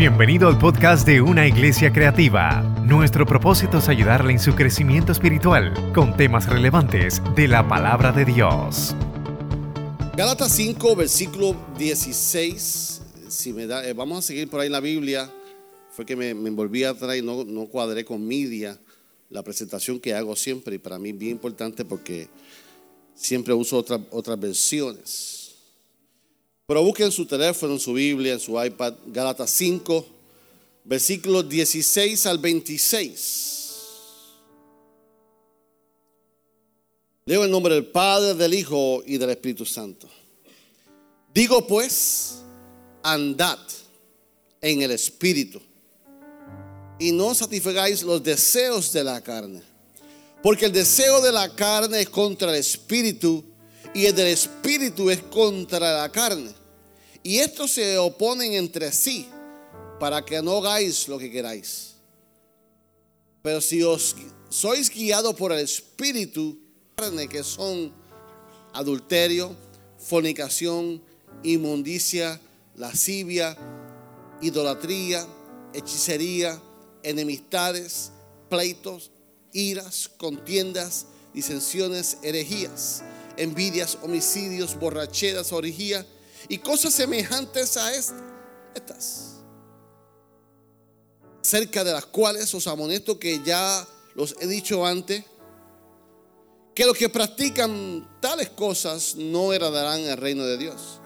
Bienvenido al podcast de Una Iglesia Creativa. Nuestro propósito es ayudarle en su crecimiento espiritual con temas relevantes de la palabra de Dios. Gálatas 5, versículo 16. Si me da, eh, vamos a seguir por ahí en la Biblia. Fue que me, me envolví atrás y no, no cuadré con media la presentación que hago siempre. Y para mí es bien importante porque siempre uso otras otras versiones. Pero busquen en su teléfono, en su Biblia, en su iPad, Gálatas 5, versículos 16 al 26. Leo el nombre del Padre, del Hijo y del Espíritu Santo. Digo pues, andad en el Espíritu y no satisfagáis los deseos de la carne. Porque el deseo de la carne es contra el Espíritu y el del Espíritu es contra la carne. Y estos se oponen entre sí para que no hagáis lo que queráis. Pero si os sois guiados por el Espíritu, que son adulterio, fornicación, inmundicia, lascivia, idolatría, hechicería, enemistades, pleitos, iras, contiendas, disensiones, herejías, envidias, homicidios, borracheras, orgías y cosas semejantes a estas, cerca de las cuales os amonesto que ya los he dicho antes, que los que practican tales cosas no heredarán el reino de Dios.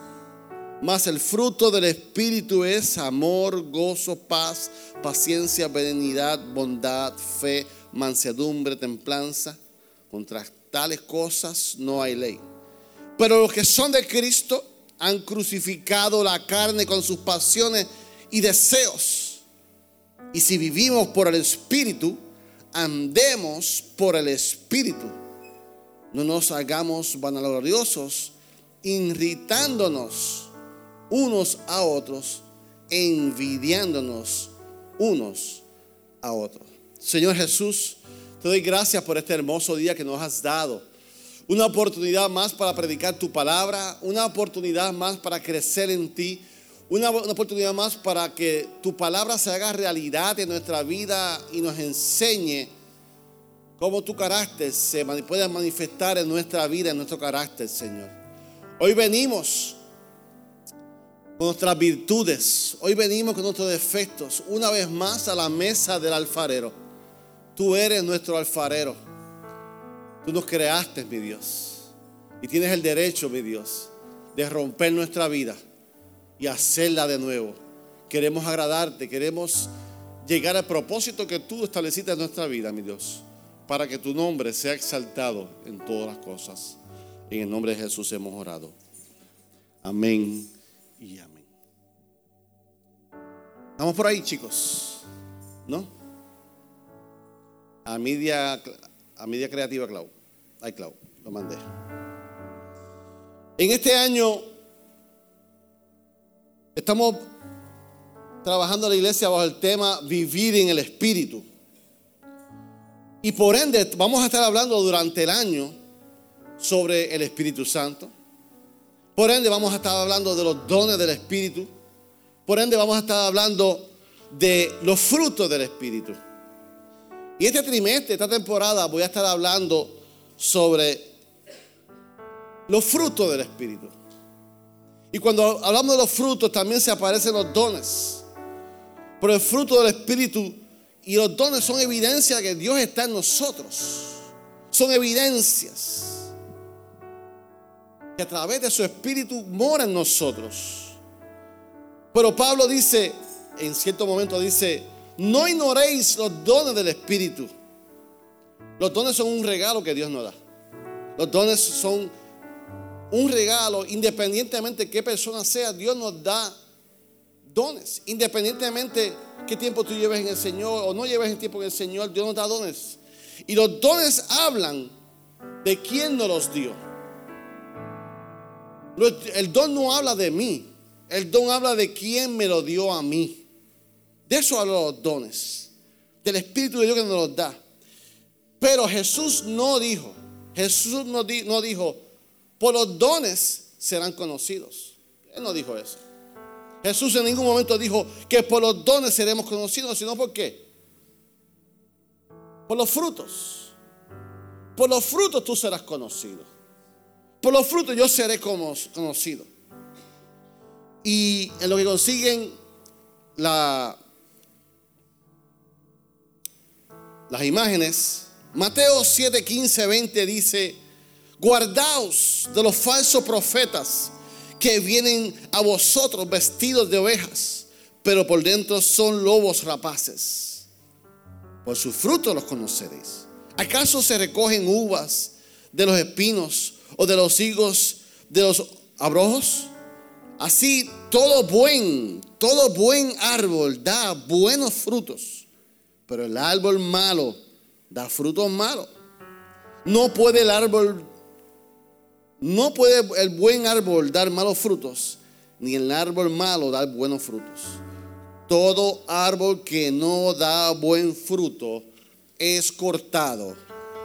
Mas el fruto del Espíritu es amor, gozo, paz, paciencia, benignidad, bondad, fe, mansedumbre, templanza. Contra tales cosas no hay ley. Pero los que son de Cristo han crucificado la carne con sus pasiones y deseos. Y si vivimos por el Espíritu, andemos por el Espíritu. No nos hagamos vanagloriosos, irritándonos unos a otros, envidiándonos unos a otros. Señor Jesús, te doy gracias por este hermoso día que nos has dado una oportunidad más para predicar tu palabra, una oportunidad más para crecer en ti, una, oportunidad más para que tu palabra se haga realidad en nuestra vida y nos enseñe cómo tu carácter se puede manifestar en nuestra vida, en nuestro carácter, Señor. Hoy venimos con nuestras virtudes, hoy venimos con nuestros defectos, una vez más a la mesa del alfarero. Tú eres nuestro alfarero. Tú nos creaste, mi Dios. Y tienes el derecho, mi Dios, de romper nuestra vida y hacerla de nuevo. Queremos agradarte, queremos llegar al propósito que tú estableciste en nuestra vida, mi Dios, para que tu nombre sea exaltado en todas las cosas. En el nombre de Jesús hemos orado. Amén y amén. Estamos por ahí, chicos. ¿No? A media, a media creativa, Clau. Clau, lo mandé. En este año estamos trabajando la iglesia bajo el tema vivir en el Espíritu. Y por ende vamos a estar hablando durante el año sobre el Espíritu Santo. Por ende vamos a estar hablando de los dones del Espíritu. Por ende vamos a estar hablando de los frutos del Espíritu. Y este trimestre, esta temporada, voy a estar hablando sobre los frutos del Espíritu. Y cuando hablamos de los frutos también se aparecen los dones. Pero el fruto del Espíritu y los dones son evidencia de que Dios está en nosotros. Son evidencias que a través de su Espíritu mora en nosotros. Pero Pablo dice, en cierto momento dice, no ignoréis los dones del Espíritu los dones son un regalo que Dios nos da. Los dones son un regalo independientemente de qué persona sea. Dios nos da dones. Independientemente qué tiempo tú lleves en el Señor o no lleves el tiempo en el Señor, Dios nos da dones. Y los dones hablan de quién nos los dio. El don no habla de mí. El don habla de quién me lo dio a mí. De eso hablan los dones. Del Espíritu de Dios que nos los da. Pero Jesús no dijo, Jesús no, dijo, por los dones serán conocidos. Él no dijo eso. Jesús en ningún momento dijo que por los dones seremos conocidos, sino por qué. Por los frutos. Por los frutos tú serás conocido. Por los frutos yo seré conocido. Y en lo que consiguen la, las imágenes, Mateo 7, 15, 20 dice, guardaos de los falsos profetas que vienen a vosotros vestidos de ovejas, pero por dentro son lobos rapaces. Por sus frutos los conoceréis. ¿Acaso se recogen uvas de los espinos o de los higos de los abrojos? Así todo buen, todo buen árbol da buenos frutos, pero el árbol malo da frutos malos. No puede el árbol no puede el buen árbol dar malos frutos, ni el árbol malo dar buenos frutos. Todo árbol que no da buen fruto es cortado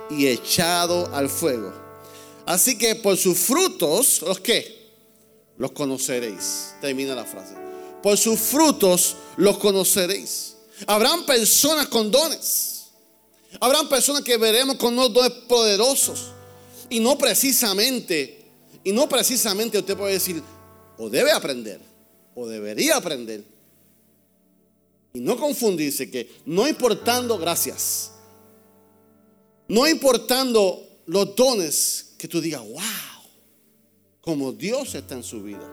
y echado al fuego. Así que por sus frutos, ¿los qué? Los conoceréis. Termina la frase. Por sus frutos los conoceréis. Habrán personas con dones. Habrán personas que veremos con unos dones poderosos. Y no precisamente, y no precisamente usted puede decir, o debe aprender, o debería aprender. Y no confundirse que no importando, gracias, no importando los dones que tú digas, wow, como Dios está en su vida.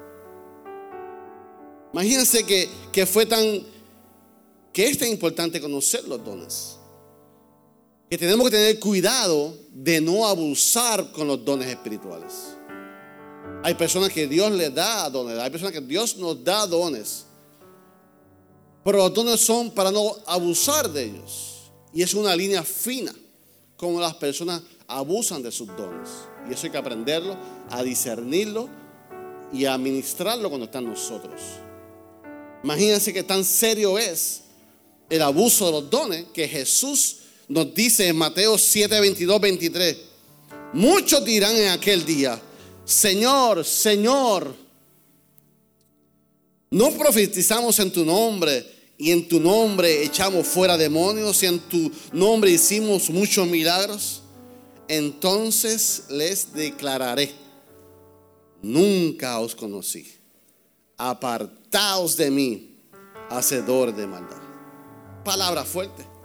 Imagínense que, que fue tan, que es tan importante conocer los dones que tenemos que tener cuidado de no abusar con los dones espirituales. Hay personas que Dios les da dones, hay personas que Dios nos da dones, pero los dones son para no abusar de ellos. Y es una línea fina como las personas abusan de sus dones. Y eso hay que aprenderlo, a discernirlo y a administrarlo cuando están nosotros. Imagínense que tan serio es el abuso de los dones que Jesús nos dice en Mateo 7, 22, 23, muchos dirán en aquel día, Señor, Señor, no profetizamos en tu nombre y en tu nombre echamos fuera demonios y en tu nombre hicimos muchos milagros. Entonces les declararé, nunca os conocí, apartaos de mí, hacedor de maldad. Palabra fuerte.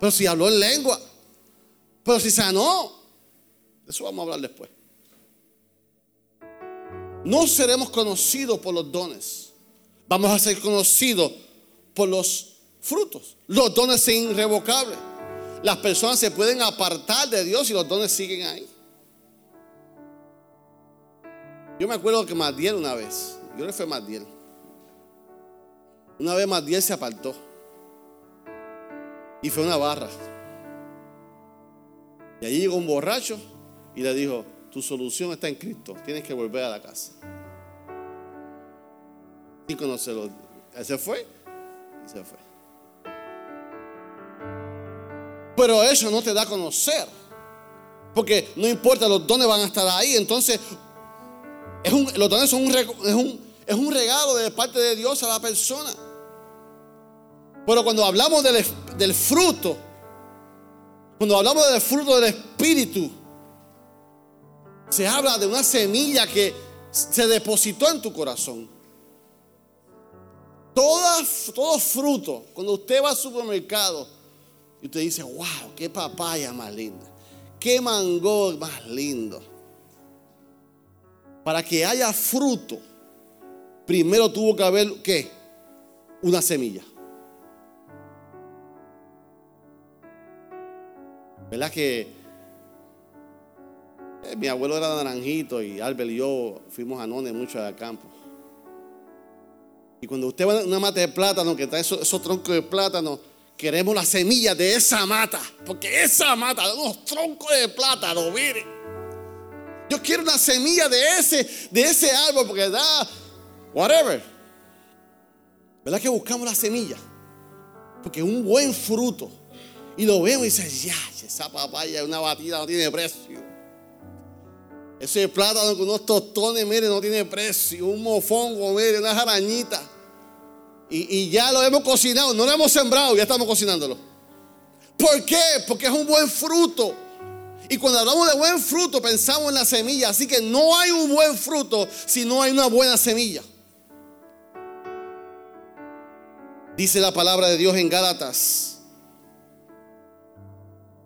Pero si habló en lengua. Pero si sanó. Eso vamos a hablar después. No seremos conocidos por los dones. Vamos a ser conocidos por los frutos. Los dones son irrevocables. Las personas se pueden apartar de Dios y los dones siguen ahí. Yo me acuerdo que Madiel una vez, yo creo que fue Madiel. Una vez Madiel se apartó. Y fue una barra. Y allí llegó un borracho y le dijo, tu solución está en Cristo, tienes que volver a la casa. Y conocerlo. Él se fue y se fue. Pero eso no te da a conocer. Porque no importa, los dones van a estar ahí. Entonces, los dones son un, es un regalo de parte de Dios a la persona. Pero cuando hablamos del, fruto, cuando hablamos del fruto del Espíritu, se habla de una semilla que se depositó en tu corazón. todo fruto, cuando usted va al supermercado y usted dice, wow, qué papaya más linda, qué mango más lindo. Para que haya fruto, primero tuvo que haber, ¿qué? Una semilla. ¿Verdad que eh, mi abuelo era naranjito y Albert y yo fuimos a None mucho al campo? Y cuando usted va a una mata de plátano que trae esos, troncos de plátano, queremos la semilla de esa mata. Porque esa mata, unos troncos de plátano, mire. Yo quiero una semilla de ese, de ese árbol porque da, whatever. ¿Verdad que buscamos la semilla? Porque un buen fruto y lo vemos y dices, ya, esa papaya, una batida no tiene precio. Ese plátano con unos tostones, mire, no tiene precio. Un mofongo, mire, una arañita. Y, ya lo hemos cocinado, no lo hemos sembrado, ya estamos cocinándolo. ¿Por qué? Porque es un buen fruto. Y cuando hablamos de buen fruto, pensamos en la semilla. Así que no hay un buen fruto si no hay una buena semilla. Dice la palabra de Dios en Gálatas.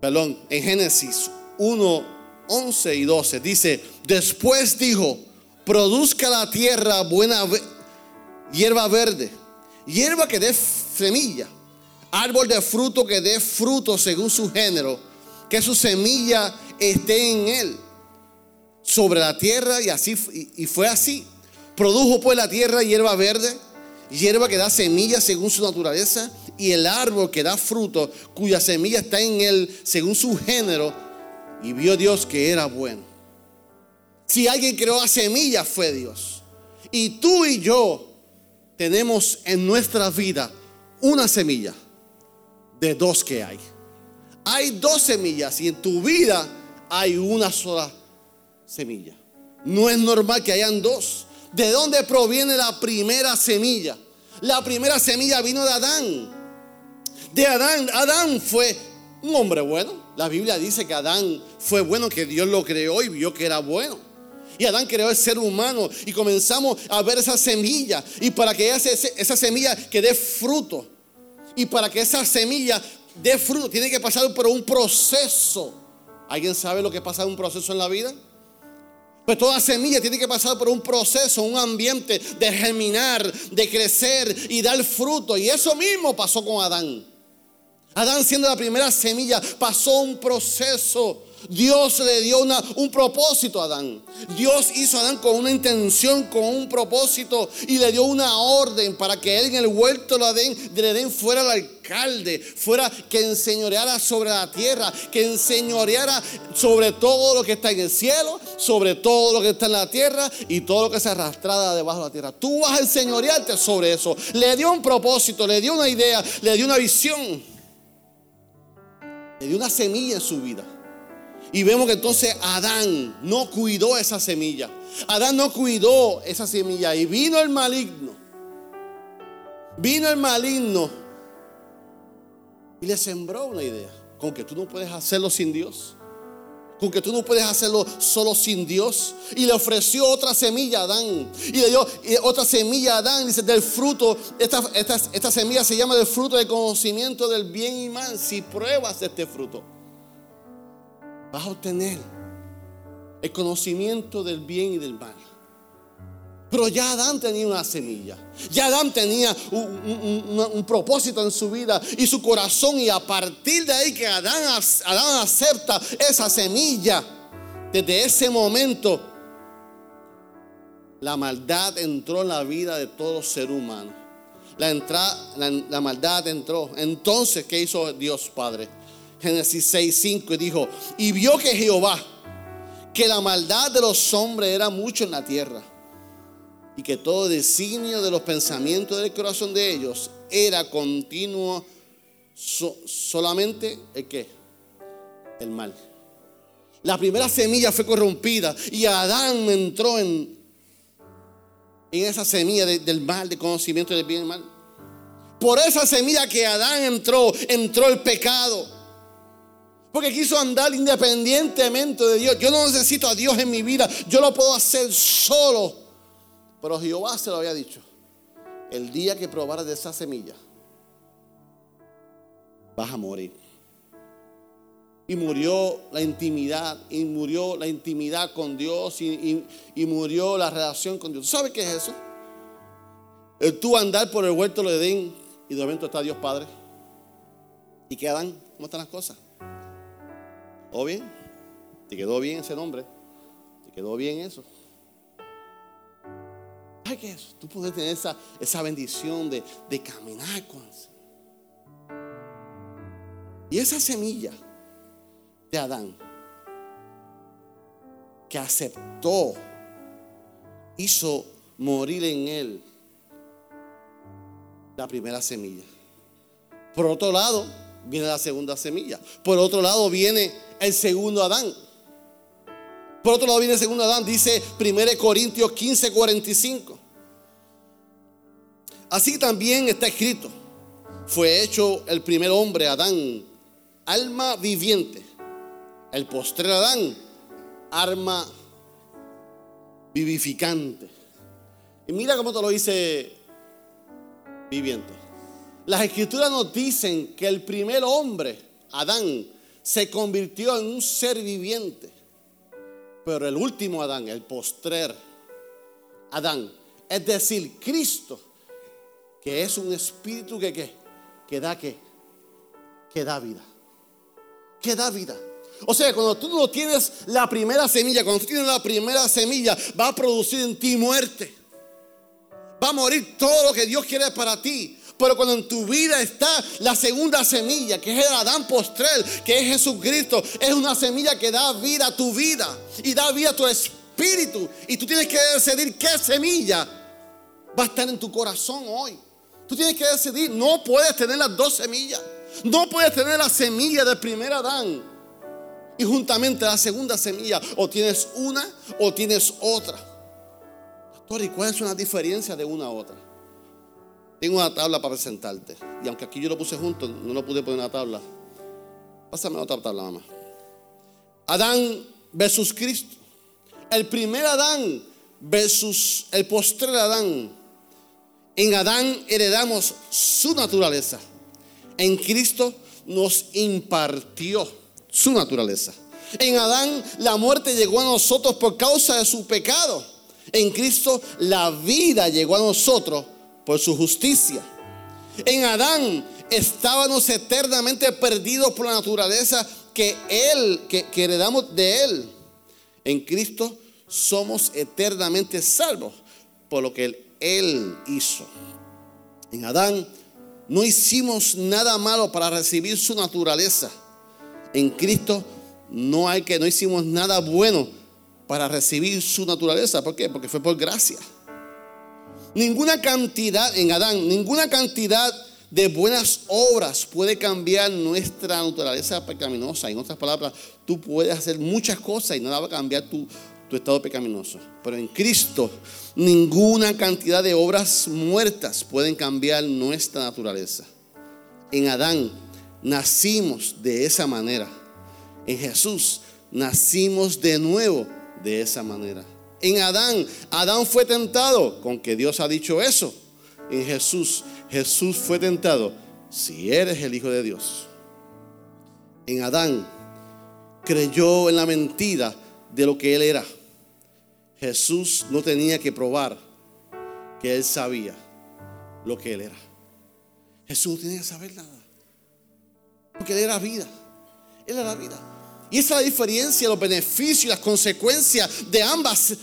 Perdón, en Génesis 1, 11 y 12. Dice, después dijo, produzca la tierra buena hierba verde hierba que dé semilla, árbol de fruto que dé fruto según su género, que su semilla esté en él, sobre la tierra y así y fue así. Produjo pues la tierra hierba verde, hierba que da semilla según su naturaleza y el árbol que da fruto cuya semilla está en él según su género y vio Dios que era bueno. Si alguien creó a semilla fue Dios. Y tú y yo tenemos en nuestra vida una semilla de dos que hay. Hay dos semillas y en tu vida hay una sola semilla. No es normal que hayan dos. ¿De dónde proviene la primera semilla? La primera semilla vino de Adán. De Adán, Adán fue un hombre bueno. La Biblia dice que Adán fue bueno, que Dios lo creó y vio que era bueno. Y Adán creó el ser humano y comenzamos a ver esa semilla. Y para que esa, semilla que dé fruto. Y para que esa semilla dé fruto, tiene que pasar por un proceso. ¿Alguien sabe lo que pasa un proceso en la vida? Pues toda semilla tiene que pasar por un proceso, un ambiente de germinar, de crecer y dar fruto. Y eso mismo pasó con Adán. Adán siendo la primera semilla, pasó un proceso Dios le dio una, un propósito a Adán. Dios hizo a Adán con una intención, con un propósito y le dio una orden para que él en el huerto de Edén fuera el alcalde, fuera que enseñoreara sobre la tierra, que enseñoreara sobre todo lo que está en el cielo, sobre todo lo que está en la tierra y todo lo que se arrastrada debajo de la tierra. Tú vas a enseñorearte sobre eso. Le dio un propósito, le dio una idea, le dio una visión, le dio una semilla en su vida. Y vemos que entonces Adán no cuidó esa semilla. Adán no cuidó esa semilla. Y vino el maligno. Vino el maligno. Y le sembró una idea. Con que tú no puedes hacerlo sin Dios. Con que tú no puedes hacerlo solo sin Dios. Y le ofreció otra semilla a Adán. Y le dio otra semilla a Adán. Dice, del fruto. Esta, esta, esta semilla se llama del fruto del conocimiento del bien y mal. Si pruebas este fruto vas a obtener el conocimiento del bien y del mal. Pero ya Adán tenía una semilla. Ya Adán tenía un, propósito en su vida y su corazón. Y a partir de ahí que Adán, acepta esa semilla, desde ese momento, la maldad entró en la vida de todo ser humano. La, la, la maldad entró. Entonces, ¿qué hizo Dios Padre? Génesis 6, 5 y dijo, y vio que Jehová, que la maldad de los hombres era mucho en la tierra y que todo designio de los pensamientos del corazón de ellos era continuo solamente el que el mal. La primera semilla fue corrompida y Adán entró en, en esa semilla del mal, de conocimiento del bien y mal. Por esa semilla que Adán entró, entró el pecado. Porque quiso andar independientemente de Dios. Yo no necesito a Dios en mi vida. Yo lo puedo hacer solo. Pero Jehová se lo había dicho. El día que probaras de esa semilla, vas a morir. Y murió la intimidad, y murió la intimidad con Dios, y, murió la relación con Dios. ¿Sabes qué es eso? El tú andar por el huerto de Edén y de momento está Dios Padre. ¿Y qué dan? ¿Cómo están las cosas? ¿O bien? ¿Te quedó bien ese nombre? ¿Te quedó bien eso? ¿Sabes qué es? Tú puedes tener esa, esa bendición de, de caminar con Y esa semilla de Adán que aceptó, hizo morir en él la primera semilla. Por otro lado, viene la segunda semilla. Por otro lado, viene el segundo Adán. Por otro lado viene el segundo Adán, dice 1 Corintios 15, 45. Así también está escrito. Fue hecho el primer hombre, Adán, alma viviente. El postre Adán, arma vivificante. Y mira cómo te lo dice viviente. Las escrituras nos dicen que el primer hombre, Adán, se convirtió en un ser viviente. Pero el último Adán, el postrer Adán, es decir, Cristo, que es un espíritu que, que, que da que, que da vida. Que da vida. O sea, cuando tú no tienes la primera semilla, cuando tú tienes la primera semilla, va a producir en ti muerte. Va a morir todo lo que Dios quiere para ti. Pero cuando en tu vida está la segunda semilla, que es el Adán postrel, que es Jesucristo, es una semilla que da vida a tu vida y da vida a tu espíritu. Y tú tienes que decidir qué semilla va a estar en tu corazón hoy. Tú tienes que decidir, no puedes tener las dos semillas. No puedes tener la semilla del primer Adán y juntamente la segunda semilla. O tienes una o tienes otra. Pastor, ¿y cuál es la diferencia de una a otra? Tengo una tabla para presentarte. Y aunque aquí yo lo puse junto, no lo pude poner en la tabla. Pásame otra tabla, mamá. Adán versus Cristo. El primer Adán versus el postrer Adán. En Adán heredamos su naturaleza. En Cristo nos impartió su naturaleza. En Adán la muerte llegó a nosotros por causa de su pecado. En Cristo la vida llegó a nosotros por su justicia. En Adán estábamos eternamente perdidos por la naturaleza que Él, que, heredamos de Él. En Cristo somos eternamente salvos por lo que Él, él hizo. En Adán no hicimos nada malo para recibir su naturaleza. En Cristo no hay que no hicimos nada bueno para recibir su naturaleza. ¿Por qué? Porque fue por gracia. Ninguna cantidad, en Adán, ninguna cantidad de buenas obras puede cambiar nuestra naturaleza pecaminosa. En otras palabras, tú puedes hacer muchas cosas y nada va a cambiar tu, tu estado pecaminoso. Pero en Cristo, ninguna cantidad de obras muertas pueden cambiar nuestra naturaleza. En Adán nacimos de esa manera. En Jesús nacimos de nuevo de esa manera. En Adán, Adán fue tentado, con que Dios ha dicho eso. En Jesús, Jesús fue tentado, si eres el Hijo de Dios. En Adán, creyó en la mentira de lo que él era. Jesús no tenía que probar que él sabía lo que él era. Jesús no tenía que saber nada. Porque él era vida. Él era vida. Y esa es la diferencia, los beneficios y las consecuencias de ambas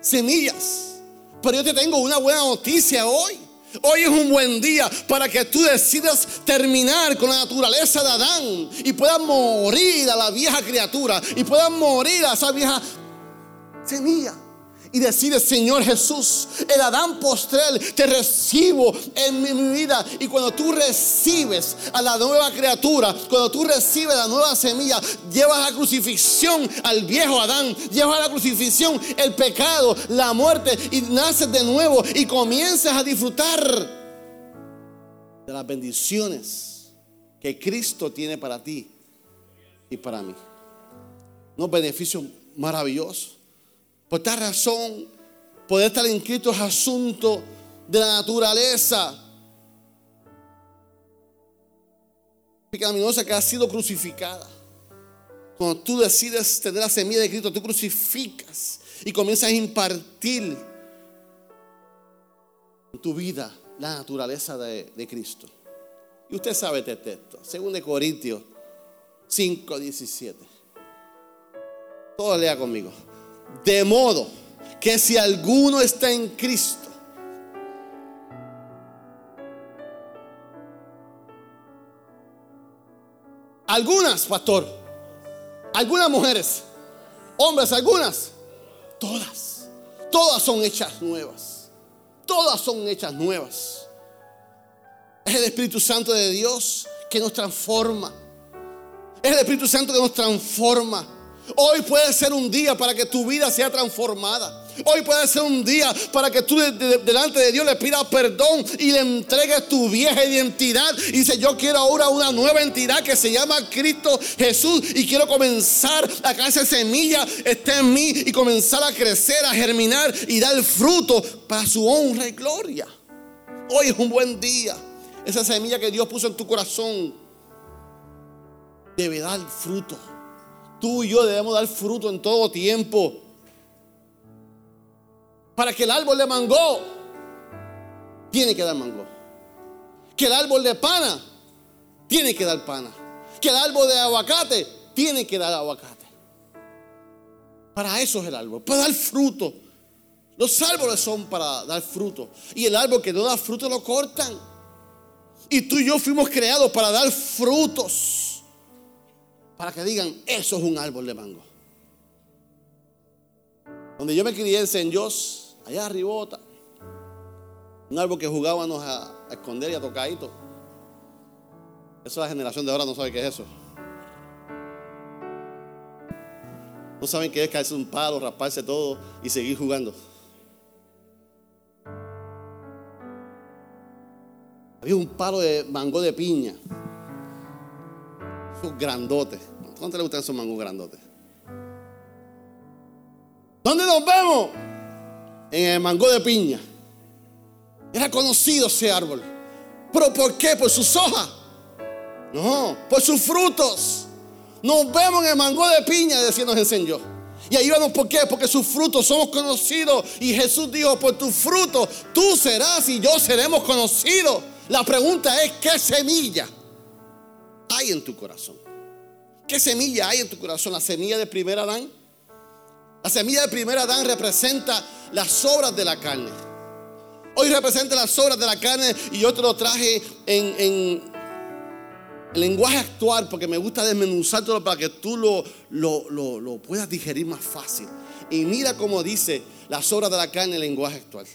semillas. Pero yo te tengo una buena noticia hoy. Hoy es un buen día para que tú decidas terminar con la naturaleza de Adán y puedas morir a la vieja criatura y puedas morir a esa vieja semilla y decide Señor Jesús, el Adán postrel, te recibo en mi vida. Y cuando tú recibes a la nueva criatura, cuando tú recibes la nueva semilla, llevas la crucifixión al viejo Adán, llevas la crucifixión el pecado, la muerte, y naces de nuevo y comienzas a disfrutar de las bendiciones que Cristo tiene para ti y para mí. Unos beneficios maravillosos. Por esta razón, poder estar inscrito es asunto de la naturaleza pecaminosa que ha sido crucificada. Cuando tú decides tener la semilla de Cristo, tú crucificas y comienzas a impartir en tu vida la naturaleza de, de Cristo. Y usted sabe este texto, 2 Corintios 5, 17. Todo lea conmigo. De modo que si alguno está en Cristo, algunas, pastor, algunas mujeres, hombres, algunas, todas, todas son hechas nuevas, todas son hechas nuevas. Es el Espíritu Santo de Dios que nos transforma. Es el Espíritu Santo que nos transforma. Hoy puede ser un día para que tu vida sea transformada. Hoy puede ser un día para que tú delante de Dios le pidas perdón y le entregues tu vieja identidad. Y dice, yo quiero ahora una nueva entidad que se llama Cristo Jesús. Y quiero comenzar a que esa semilla esté en mí y comenzar a crecer, a germinar y dar fruto para su honra y gloria. Hoy es un buen día. Esa semilla que Dios puso en tu corazón debe dar fruto. Tú y yo debemos dar fruto en todo tiempo para que el árbol de mango tiene que dar mango. Que el árbol de pana tiene que dar pana. Que el árbol de aguacate tiene que dar aguacate. Para eso es el árbol, para dar fruto. Los árboles son para dar fruto. Y el árbol que no da fruto lo cortan. Y tú y yo fuimos creados para dar frutos. Para que digan, eso es un árbol de mango. Donde yo me crié en San Dios allá arribota. Un árbol que jugábamos a, esconder y a tocadito. Eso la generación de ahora no sabe qué es eso. No saben qué es caerse un palo, rasparse todo y seguir jugando. Había un palo de mango de piña. Esos grandotes. ¿Cuánto le gustan esos mangos grandotes? ¿Dónde nos vemos? en el mango de piña. Era conocido ese árbol. ¿Pero por qué? ¿Por sus hojas? No, por sus frutos. Nos vemos en el mango de piña, decía nos enseñó. Y ahí vamos, ¿por qué? Porque sus frutos somos conocidos. Y Jesús dijo, por tus frutos tú serás y yo seremos conocidos. La pregunta es, ¿qué semilla hay en tu corazón? ¿Qué semilla hay en tu corazón? ¿La semilla de primer Adán? La semilla de primer Adán representa las obras de la carne. Hoy representa las obras de la carne y yo te lo traje en, lenguaje actual porque me gusta desmenuzártelo para que tú lo, lo, puedas digerir más fácil. Y mira cómo dice las obras de la carne en lenguaje actual.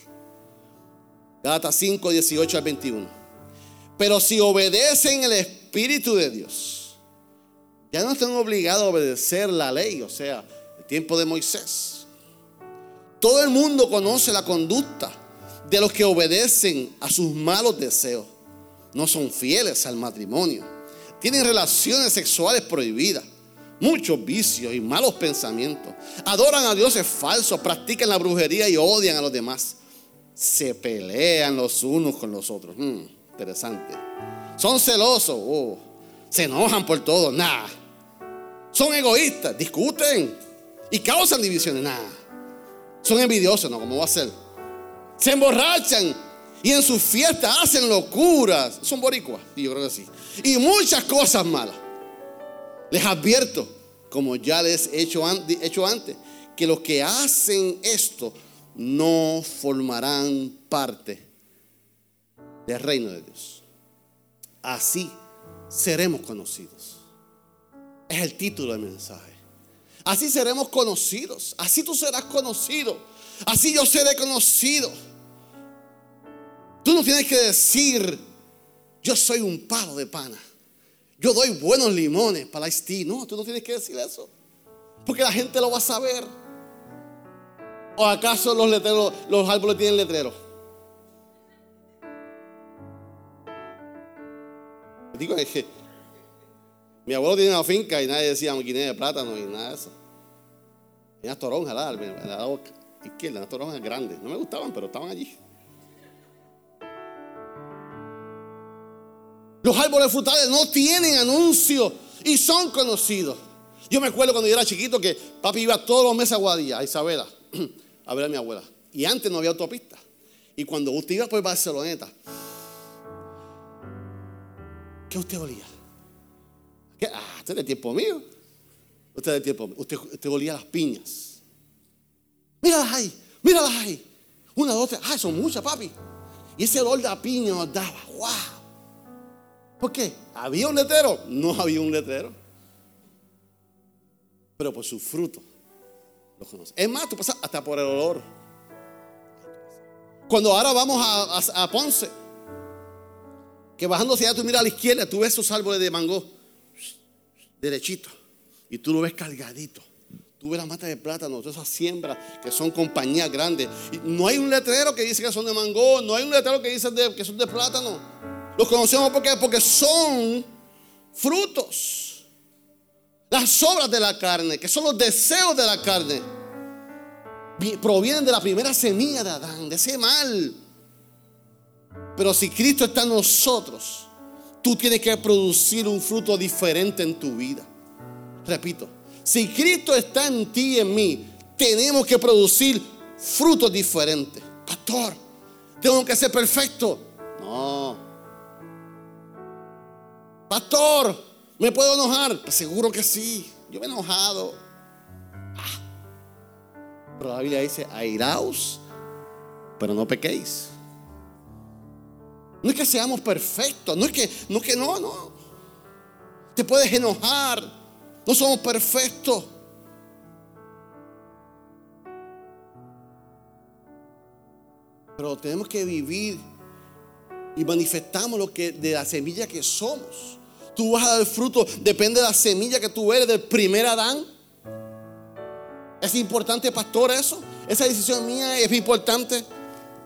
Gálatas 5, 18 al 21. Pero si obedecen el Espíritu de Dios, ya no están obligados a obedecer la ley, o sea, el tiempo de Moisés. Todo el mundo conoce la conducta de los que obedecen a sus malos deseos. No son fieles al matrimonio. Tienen relaciones sexuales prohibidas. Muchos vicios y malos pensamientos. Adoran a dioses falsos, practican la brujería y odian a los demás. Se pelean los unos con los otros. Hmm, interesante. Son celosos. Oh, se enojan por todo. Nada. Son egoístas. Discuten y causan divisiones. Nada. Son envidiosos, ¿no? ¿Cómo va a ser? Se emborrachan y en sus fiestas hacen locuras. Son boricuas, y yo creo que sí. Y muchas cosas malas. Les advierto, como ya les he hecho, hecho antes, que los que hacen esto no formarán parte del reino de Dios. Así seremos conocidos. Es el título del mensaje. Así seremos conocidos. Así tú serás conocido. Así yo seré conocido. Tú no tienes que decir, yo soy un palo de pana. Yo doy buenos limones para la No, tú no tienes que decir eso. Porque la gente lo va a saber. ¿O acaso los los árboles tienen letreros? Digo, es que mi abuelo tiene una finca y nadie decía maquinilla de plátano y nada de eso. Tenía toronjas, la, lado izquierda, unas toronjas grandes. No me gustaban, pero estaban allí. Los árboles frutales no tienen anuncio y son conocidos. Yo me acuerdo cuando yo era chiquito que papi iba todos los meses a Guadilla, a Isabela, a ver a mi abuela. Y antes no había autopista. Y cuando usted iba por Barceloneta, ¿qué usted olía? Ah, este es de tiempo mío. Usted de tiempo mío. Usted, usted olía las piñas. Míralas ahí, míralas ahí. Una, dos, tres. Ah, son muchas, papi. Y ese olor de la piña nos daba. ¡Wow! ¿Por qué? ¿Había un letrero? No había un letrero. Pero por su fruto lo conoce. Es más, tú pasas hasta por el olor. Cuando ahora vamos a, a Ponce, que bajando hacia allá tú miras a la izquierda, tú ves esos árboles de mango derechito. Y tú lo ves cargadito. Tú ves las matas de plátano, todas esas siembras que son compañías grandes. no hay un letrero que dice que son de mango, no hay un letrero que dice que son de plátano. Los conocemos porque, porque son frutos. Las obras de la carne, que son los deseos de la carne, provienen de la primera semilla de Adán, de ese mal. Pero si Cristo está en nosotros, tú tienes que producir un fruto diferente en tu vida. Repito, si Cristo está en ti y en mí, tenemos que producir frutos diferentes. Pastor, tengo que ser perfecto. No. Pastor, ¿me puedo enojar? Seguro que sí. Yo me he enojado. Ah. Pero la Biblia dice, airaos, pero no pequéis. No es que seamos perfectos, no es que, no, no. Te puedes enojar, no somos perfectos. Pero tenemos que vivir y manifestamos lo que de la semilla que somos. Tú vas a dar fruto, depende de la semilla que tú eres, del primer Adán. Es importante, pastor, eso. Esa decisión mía es importante.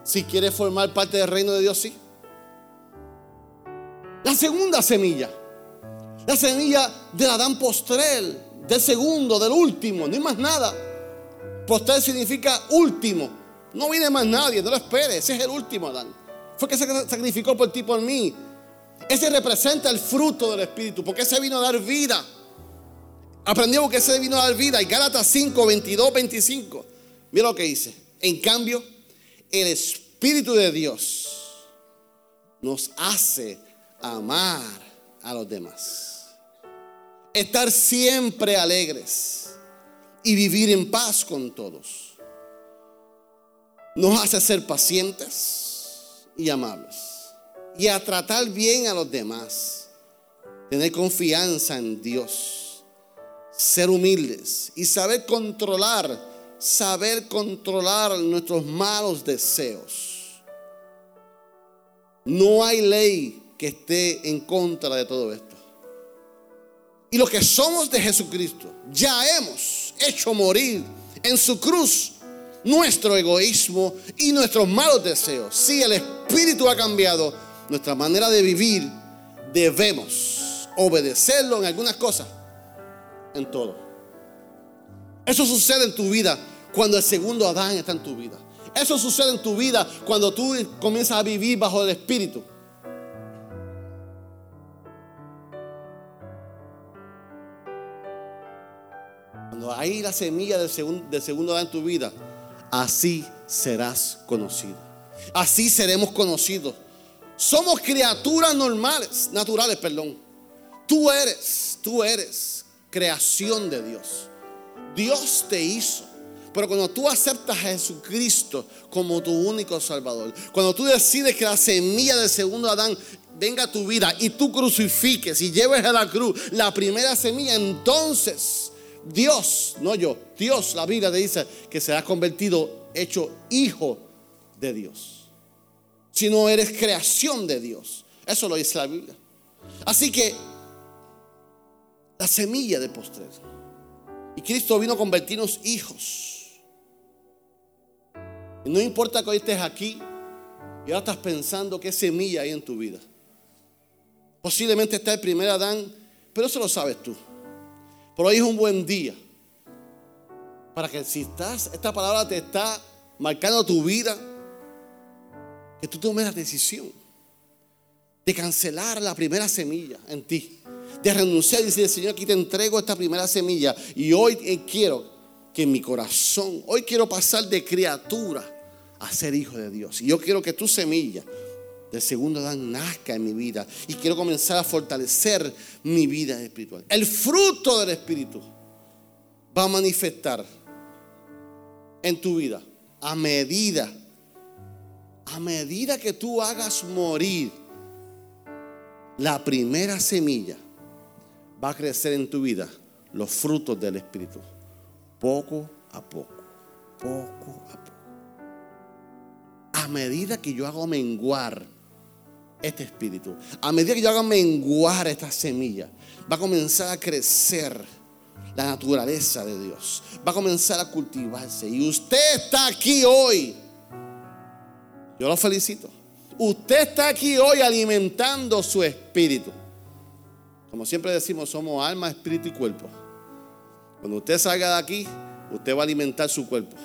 Si quieres formar parte del reino de Dios, sí. La segunda semilla. La semilla del Adán postrel, del segundo, del último, no hay más nada. Postrel significa último. No viene más nadie, no lo esperes. Ese es el último Adán. Fue que se sacrificó por ti, por mí. Ese representa el fruto del Espíritu, porque ese vino a dar vida. Aprendimos que ese vino a dar vida. Y Gálatas 5, 22, 25. Mira lo que dice. En cambio, el Espíritu de Dios nos hace amar a los demás estar siempre alegres y vivir en paz con todos. Nos hace ser pacientes y amables y a tratar bien a los demás, tener confianza en Dios, ser humildes y saber controlar, saber controlar nuestros malos deseos. No hay ley que esté en contra de todo esto. Y los que somos de Jesucristo, ya hemos hecho morir en su cruz nuestro egoísmo y nuestros malos deseos. Si el Espíritu ha cambiado nuestra manera de vivir, debemos obedecerlo en algunas cosas, en todo. Eso sucede en tu vida cuando el segundo Adán está en tu vida. Eso sucede en tu vida cuando tú comienzas a vivir bajo el Espíritu. Ahí la semilla del, segundo, del segundo en tu vida, así serás conocido. Así seremos conocidos. Somos criaturas normales, naturales, perdón. Tú eres, tú eres creación de Dios. Dios te hizo. Pero cuando tú aceptas a Jesucristo como tu único Salvador, cuando tú decides que la semilla del segundo Adán venga a tu vida y tú crucifiques y lleves a la cruz la primera semilla, entonces Dios, no yo, Dios, la Biblia te dice que serás convertido, hecho hijo de Dios. Si no eres creación de Dios. Eso lo dice la Biblia. Así que la semilla de postre. Y Cristo vino a convertirnos hijos. Y no importa que hoy estés aquí y ahora estás pensando qué semilla hay en tu vida. Posiblemente está el primer Adán, pero eso lo sabes tú. Pero hoy es un buen día para que si estás, esta palabra te está marcando tu vida, que tú tomes la decisión de cancelar la primera semilla en ti, de renunciar y decir, Señor, aquí te entrego esta primera semilla y hoy eh, quiero que mi corazón, hoy quiero pasar de criatura a ser hijo de Dios. Y yo quiero que tu semilla del segundo Adán nazca en mi vida y quiero comenzar a fortalecer mi vida espiritual. El fruto del Espíritu va a manifestar en tu vida a medida, a medida que tú hagas morir la primera semilla, va a crecer en tu vida los frutos del Espíritu, poco a poco, poco a poco. A medida que yo hago menguar este espíritu. A medida que yo haga menguar esta semilla, va a comenzar a crecer la naturaleza de Dios. Va a comenzar a cultivarse. Y usted está aquí hoy. Yo lo felicito. Usted está aquí hoy alimentando su espíritu. Como siempre decimos, somos alma, espíritu y cuerpo. Cuando usted salga de aquí, usted va a alimentar su cuerpo.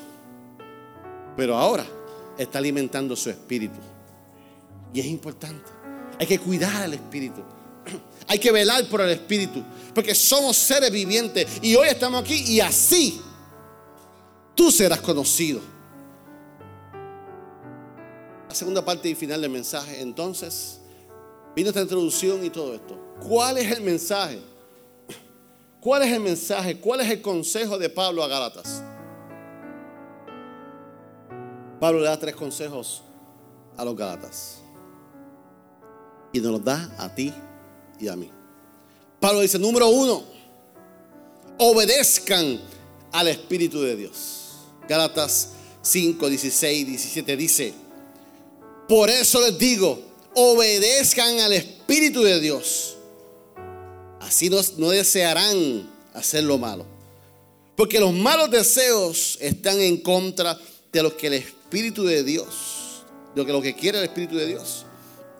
Pero ahora está alimentando su espíritu. Y es importante. Hay que cuidar al espíritu. Hay que velar por el espíritu. Porque somos seres vivientes. Y hoy estamos aquí y así tú serás conocido. La segunda parte y final del mensaje. Entonces, vino esta introducción y todo esto. ¿Cuál es el mensaje? ¿Cuál es el mensaje? ¿Cuál es el consejo de Pablo a Gálatas? Pablo le da tres consejos a los Gálatas. Y nos los da a ti y a mí. Pablo dice, número uno, obedezcan al Espíritu de Dios. Gálatas 5, 16, 17 dice, por eso les digo, obedezcan al Espíritu de Dios. Así no, no desearán hacer lo malo. Porque los malos deseos están en contra de lo que el Espíritu de Dios, de lo que, lo que quiere el Espíritu de Dios.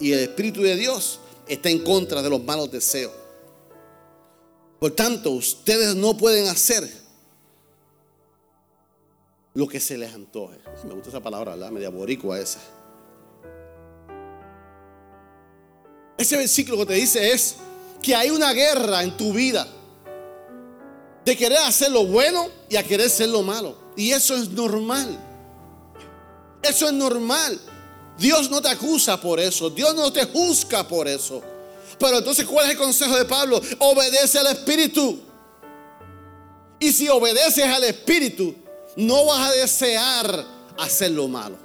Y el Espíritu de Dios está en contra de los malos deseos. Por tanto, ustedes no pueden hacer lo que se les antoje. Me gusta esa palabra, ¿verdad? Media boricua esa. Ese versículo que te dice es que hay una guerra en tu vida de querer hacer lo bueno y a querer hacer lo malo. Y eso es normal. Eso es normal. Dios no te acusa por eso. Dios no te juzga por eso. Pero entonces, ¿cuál es el consejo de Pablo? Obedece al Espíritu. Y si obedeces al Espíritu, no vas a desear hacer lo malo.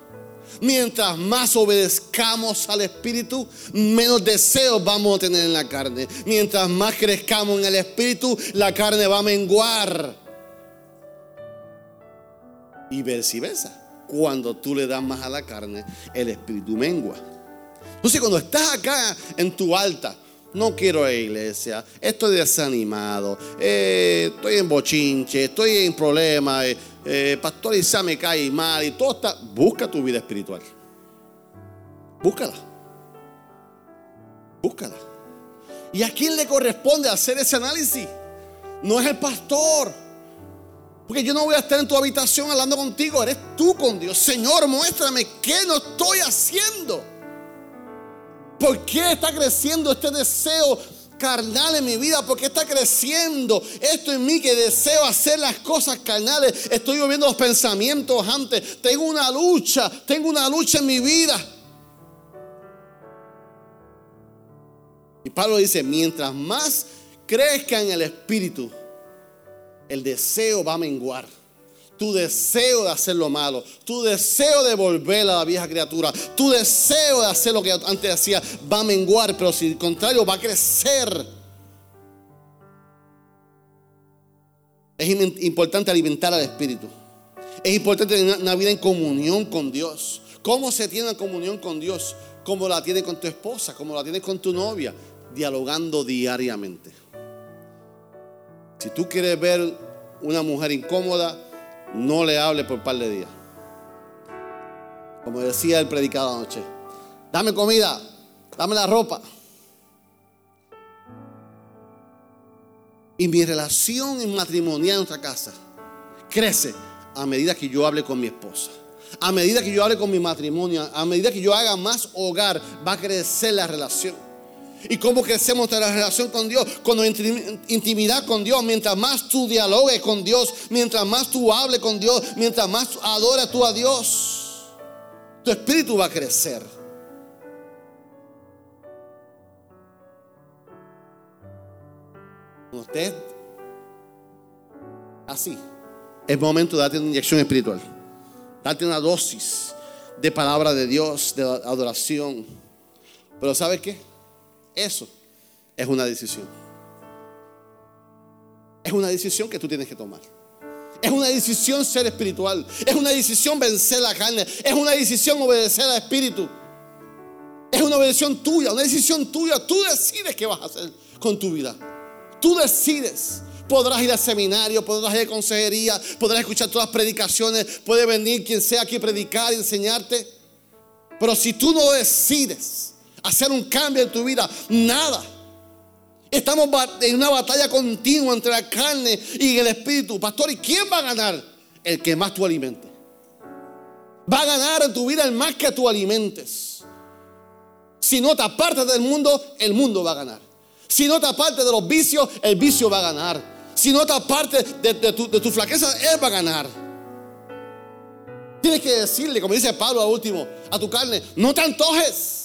Mientras más obedezcamos al Espíritu, menos deseos vamos a tener en la carne. Mientras más crezcamos en el Espíritu, la carne va a menguar. Y viceversa. Cuando tú le das más a la carne, el Espíritu mengua. Entonces, cuando estás acá en tu alta, no quiero la iglesia, estoy desanimado, eh, estoy en bochinche, estoy en problemas, eh, eh, pastor Isa me cae mal y todo está. Busca tu vida espiritual. Búscala. Búscala. ¿Y a quién le corresponde hacer ese análisis? No es el pastor. Porque yo no voy a estar en tu habitación hablando contigo, eres tú con Dios. Señor, muéstrame qué no estoy haciendo. ¿Por qué está creciendo este deseo carnal en mi vida? ¿Por qué está creciendo esto en mí que deseo hacer las cosas carnales? Estoy moviendo los pensamientos antes. Tengo una lucha, tengo una lucha en mi vida. Y Pablo dice, mientras más crezca en el Espíritu, el deseo va a menguar. Tu deseo de hacer lo malo, tu deseo de volver a la vieja criatura, tu deseo de hacer lo que antes hacía va a menguar, pero si al contrario va a crecer. Es importante alimentar al espíritu. Es importante tener una vida en comunión con Dios. ¿Cómo se tiene una comunión con Dios? ¿Cómo la tienes con tu esposa? ¿Cómo la tienes con tu novia? Dialogando diariamente. Si tú quieres ver una mujer incómoda, no le hable por un par de días. Como decía el predicado anoche, dame comida, dame la ropa. Y mi relación en matrimonial en nuestra casa crece a medida que yo hable con mi esposa. A medida que yo hable con mi matrimonio, a medida que yo haga más hogar, va a crecer la relación. ¿Y cómo crecemos la relación con Dios? Con intimidad con Dios. Mientras más tú dialogues con Dios, mientras más tú hables con Dios, mientras más adoras tú a Dios, tu espíritu va a crecer. Usted, así, es momento de darte una inyección espiritual. Darte una dosis de palabra de Dios, de adoración. Pero ¿sabes qué? Eso es una decisión. Es una decisión que tú tienes que tomar. Es una decisión ser espiritual. Es una decisión vencer la carne. Es una decisión obedecer al Espíritu. Es una decisión tuya, una decisión tuya. Tú decides qué vas a hacer con tu vida. Tú decides. Podrás ir al seminario, podrás ir a consejería, podrás escuchar todas las predicaciones, puede venir quien sea aquí a predicar y enseñarte. Pero si tú no decides hacer un cambio en tu vida, nada. Estamos en una batalla continua entre la carne y el espíritu. Pastor, ¿y quién va a ganar? El que más tú alimentes. Va a ganar en tu vida el más que tú alimentes. Si no te apartas del mundo, el mundo va a ganar. Si no te apartas de los vicios, el vicio va a ganar. Si no te apartes de, tu, de tu flaqueza, él va a ganar. Tienes que decirle, como dice Pablo al último, a tu carne, no te antojes.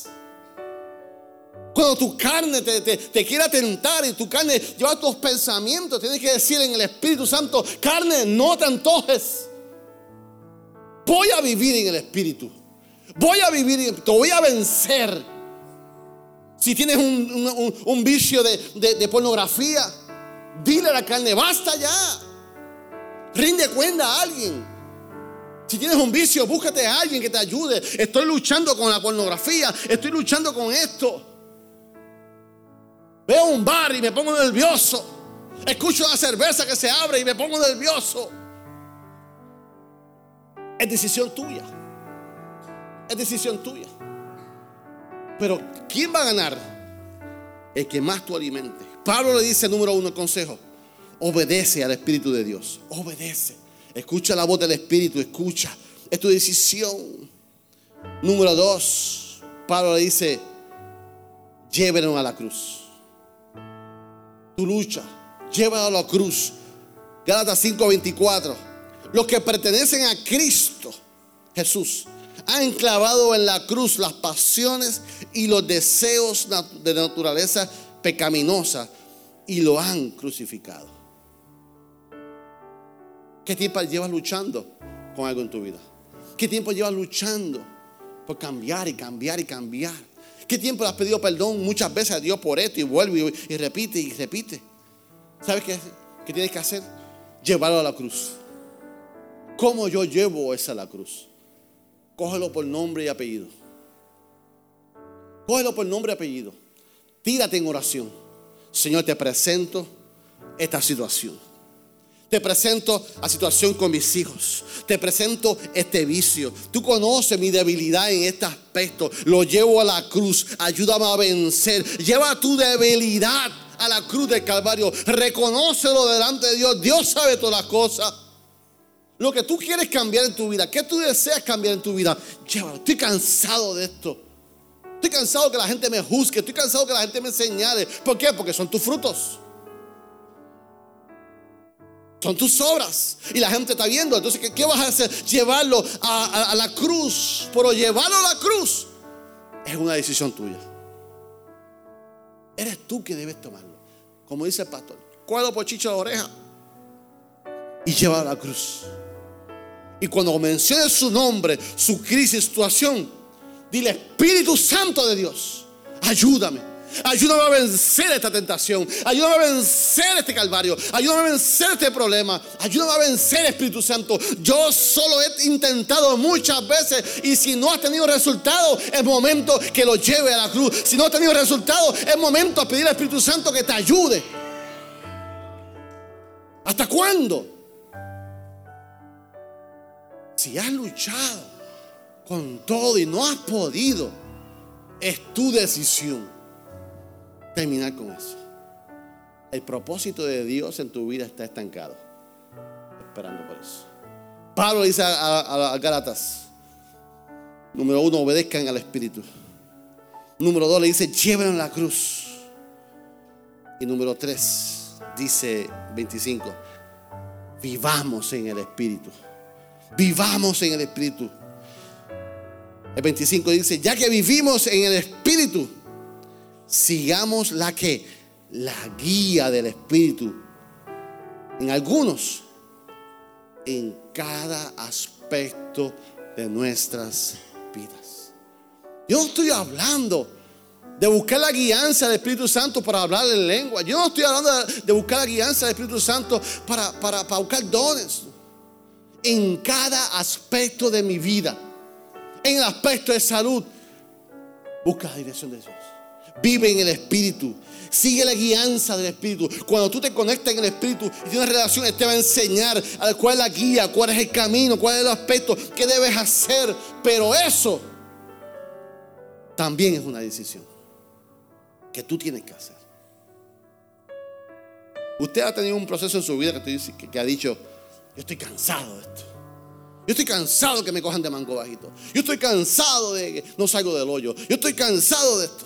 Cuando tu carne te, te, quiera tentar y tu carne lleva tus pensamientos, tienes que decir en el Espíritu Santo, carne, no te antojes. Voy a vivir en el Espíritu. Voy a vivir, te voy a vencer. Si tienes un, vicio de, pornografía, dile a la carne, basta ya. Rinde cuenta a alguien. Si tienes un vicio, búscate a alguien que te ayude. Estoy luchando con la pornografía, estoy luchando con esto. Veo un bar y me pongo nervioso. Escucho la cerveza que se abre y me pongo nervioso. Es decisión tuya. Es decisión tuya. Pero ¿quién va a ganar? El que más tú alimentes. Pablo le dice, número uno, el consejo. Obedece al Espíritu de Dios. Obedece. Escucha la voz del Espíritu. Escucha. Es tu decisión. Número dos, Pablo le dice, llévenos a la cruz tu lucha. Llévalo a la cruz. Gálatas 5:24. Los que pertenecen a Cristo Jesús han clavado en la cruz las pasiones y los deseos de naturaleza pecaminosa y lo han crucificado. ¿Qué tiempo llevas luchando con algo en tu vida? ¿Qué tiempo llevas luchando por cambiar y cambiar y cambiar? ¿Qué tiempo le has pedido perdón muchas veces a Dios por esto y vuelve y, repite y repite? ¿Sabes qué, qué tienes que hacer? Llevarlo a la cruz. ¿Cómo yo llevo esa la cruz? Cógelo por nombre y apellido. Cógelo por nombre y apellido. Tírate en oración. Señor, te presento esta situación. Te presento la situación con mis hijos. Te presento este vicio. Tú conoces mi debilidad en este aspecto. Lo llevo a la cruz. Ayúdame a vencer. Lleva tu debilidad a la cruz del Calvario. Reconócelo delante de Dios. Dios sabe todas las cosas. Lo que tú quieres cambiar en tu vida, ¿qué tú deseas cambiar en tu vida? Llévalo. Estoy cansado de esto. Estoy cansado que la gente me juzgue. Estoy cansado que la gente me señale. ¿Por qué? Porque son tus frutos. Son tus obras. Y la gente está viendo. Entonces, ¿qué, vas a hacer? Llevarlo a, la cruz. Pero llevarlo a la cruz es una decisión tuya. Eres tú que debes tomarlo. Como dice el pastor. Cuadro por chicho de oreja. Y llevarlo a la cruz. Y cuando menciones su nombre, su crisis, situación, dile Espíritu Santo de Dios, ayúdame Ayúdame a vencer esta tentación. Ayúdame a vencer este calvario. Ayúdame a vencer este problema. Ayúdame a vencer Espíritu Santo. Yo solo he intentado muchas veces y si no has tenido resultado, es momento que lo lleve a la cruz. Si no has tenido resultado, es momento a pedir al Espíritu Santo que te ayude. ¿Hasta cuándo? Si has luchado con todo y no has podido, es tu decisión terminar con eso. El propósito de Dios en tu vida está estancado. Esperando por eso. Pablo dice a, a, Gálatas, número uno, obedezcan al Espíritu. Número dos le dice, llévenlo a la cruz. Y número tres, dice 25, vivamos en el Espíritu. Vivamos en el Espíritu. El 25 dice, ya que vivimos en el Espíritu, sigamos la que la guía del Espíritu en algunos en cada aspecto de nuestras vidas. Yo no estoy hablando de buscar la guianza del Espíritu Santo para hablar en lengua. Yo no estoy hablando de buscar la guianza del Espíritu Santo para, para, para buscar dones. En cada aspecto de mi vida, en el aspecto de salud, busca la dirección de Dios. Vive en el Espíritu. Sigue la guianza del Espíritu. Cuando tú te conectas en el Espíritu y tienes relación, Él te va a enseñar cuál es la guía, cuál es el camino, cuál es el aspecto, qué debes hacer. Pero eso también es una decisión que tú tienes que hacer. Usted ha tenido un proceso en su vida que, ha dicho, yo estoy cansado de esto. Yo estoy cansado que me cojan de mango bajito. Yo estoy cansado de que no salgo del hoyo. Yo estoy cansado de esto.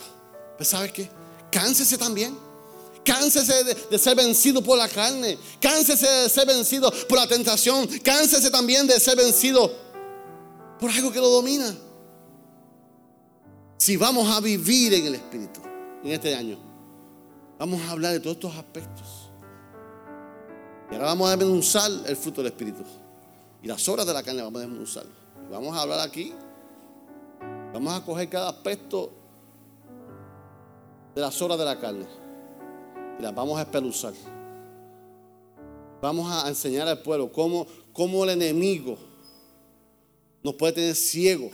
Pues ¿sabes qué? Cánsese también. Cánsese de, ser vencido por la carne. Cánsese de ser vencido por la tentación. Cánsese también de ser vencido por algo que lo domina. Si vamos a vivir en el Espíritu en este año, vamos a hablar de todos estos aspectos. Y ahora vamos a desmenuzar el fruto del Espíritu. Y las obras de la carne vamos a desmenuzar. vamos a hablar aquí. Vamos a coger cada aspecto de las obras de la carne. Las vamos a espeluzar. Vamos a enseñar al pueblo cómo, cómo el enemigo nos puede tener ciegos.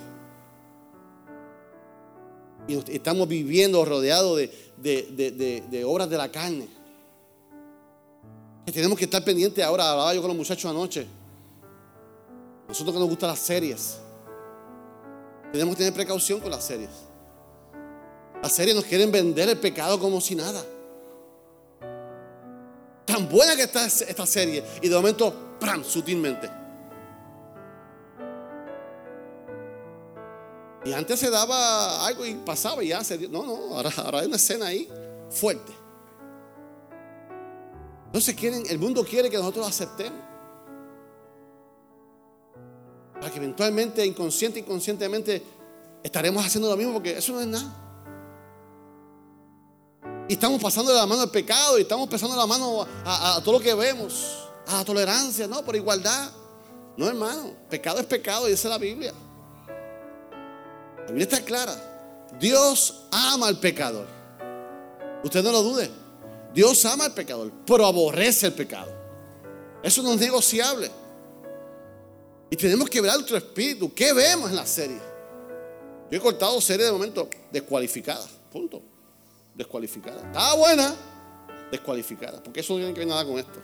Y estamos viviendo rodeados de, de obras de la carne. Tenemos que estar pendientes ahora. Hablaba yo con los muchachos anoche. Nosotros que nos gustan las series. Tenemos que tener precaución con las series. Las series nos quieren vender el pecado como si nada. Tan buena que está esta serie. Y de momento, ¡pram! sutilmente. Y antes se daba algo y pasaba y ya se dio. No, no, ahora, ahora hay una escena ahí fuerte. Entonces quieren, el mundo quiere que nosotros aceptemos. Para que eventualmente, inconsciente, inconscientemente, estaremos haciendo lo mismo porque eso no es nada. Y estamos pasando la mano al pecado y estamos pasando la mano a, todo lo que vemos, a la tolerancia, no, por igualdad. No, hermano, pecado es pecado y esa es la Biblia. La Biblia está clara. Dios ama al pecador. Usted no lo dude. Dios ama al pecador, pero aborrece el pecado. Eso no es negociable. Y tenemos que ver otro espíritu. ¿Qué vemos en la serie? Yo he cortado series de momento descualificadas. Punto. Descualificadas. Estaba buena, descualificada. Porque eso no tiene que ver nada con esto.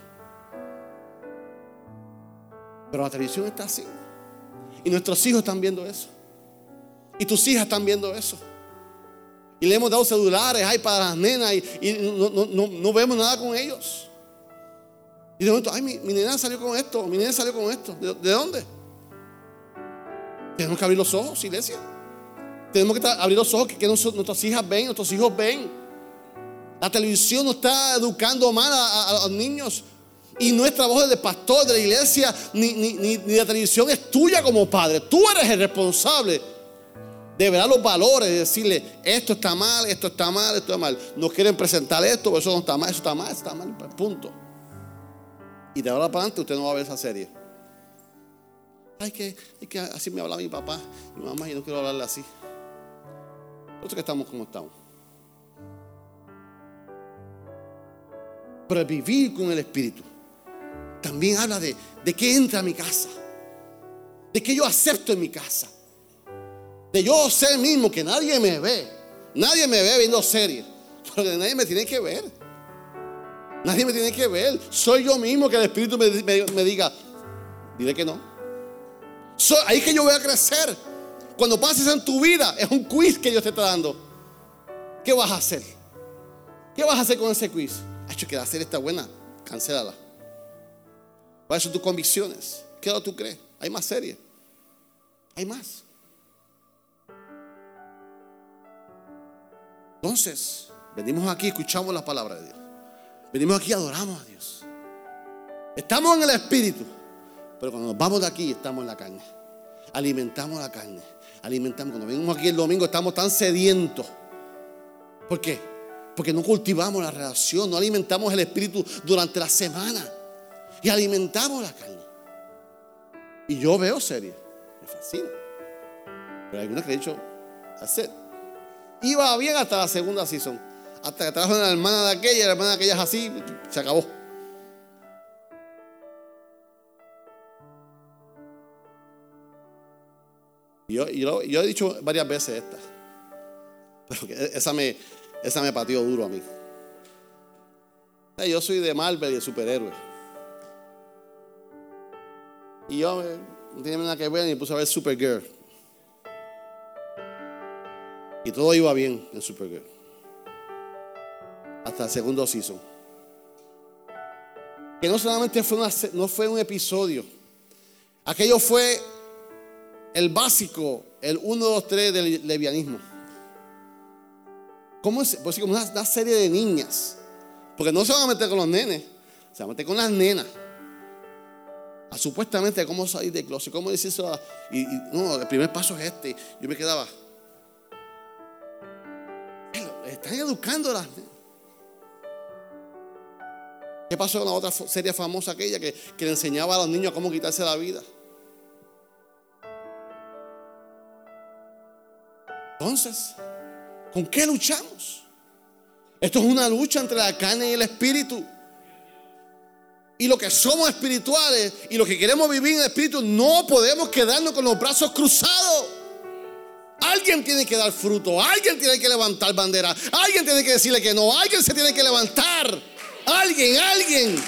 Pero la televisión está así. Y nuestros hijos están viendo eso. Y tus hijas están viendo eso. Y le hemos dado celulares ay, para las nenas y, no, vemos nada con ellos. Y de momento, ay, mi, nena salió con esto, mi nena salió con esto. ¿De, dónde? Tenemos que abrir los ojos, iglesia. Tenemos que abrir los ojos que, nuestras hijas ven, nuestros hijos ven. La televisión nos está educando mal a, los niños. Y nuestra voz de pastor de la iglesia, ni, ni la televisión es tuya como padre. Tú eres el responsable de ver los valores, de decirle, esto está mal, esto está mal, esto está mal. Nos quieren presentar esto, eso no está mal, eso está mal, eso está mal, pues, punto. Y de ahora para adelante usted no va a ver esa serie. Ay, que, que así me habla mi papá, mi mamá, y no quiero hablarle así. Nosotros que estamos como estamos. El vivir con el Espíritu también habla de, de qué entra a mi casa, de qué yo acepto en mi casa de yo ser mismo, que nadie me ve. Nadie me ve viendo series. Pero nadie me tiene que ver. Nadie me tiene que ver. Soy yo mismo que el Espíritu me, diga, dile que no. ahí es que yo voy a crecer. Cuando pases en tu vida, es un quiz que Dios te está dando. ¿Qué vas a hacer? ¿Qué vas a hacer con ese quiz? Hecho que la serie está buena, cancélala. ¿Cuáles son tus convicciones? ¿Qué lado tú crees? Hay más series. Hay más. Entonces, venimos aquí, escuchamos la palabra de Dios. Venimos aquí, adoramos a Dios. Estamos en el Espíritu, pero cuando nos vamos de aquí, estamos en la carne. Alimentamos la carne. Alimentamos. Cuando venimos aquí el domingo, estamos tan sedientos. ¿Por qué? Porque no cultivamos la relación, no alimentamos el Espíritu durante la semana. Y alimentamos la carne. Y yo veo series, me fascina. Pero hay algunas que he dicho, hacer. Iba bien hasta la segunda season. Hasta que trajo la hermana de aquella, la hermana de aquella es así, se acabó. Yo, yo, he dicho varias veces esta. Pero esa me, Esa me pateó duro a mí. Yo soy de Marvel y de superhéroe. Y yo eh, no tenía nada que ver y me puse a ver Supergirl. Y todo iba bien en Supergirl. Hasta el segundo season. Que no solamente fue, no fue un episodio. Aquello fue el básico, el 1, 2, 3 del levianismo. ¿Cómo es? Pues como una, serie de niñas. Porque no se van a meter con los nenes, se van a meter con las nenas. A supuestamente cómo salir de closet, cómo decir eso. Y, no, el primer paso es este. Yo me quedaba. Están educando a las nenas. ¿Qué pasó con la otra serie famosa aquella que, que le enseñaba a los niños cómo quitarse la vida? Entonces, ¿con qué luchamos? Esto es una lucha entre la carne y el espíritu. Y lo que somos espirituales y lo que queremos vivir en el espíritu, no podemos quedarnos con los brazos cruzados. Alguien tiene que dar fruto, alguien tiene que levantar bandera, alguien tiene que decirle que no, alguien se tiene que levantar. Alguien, alguien.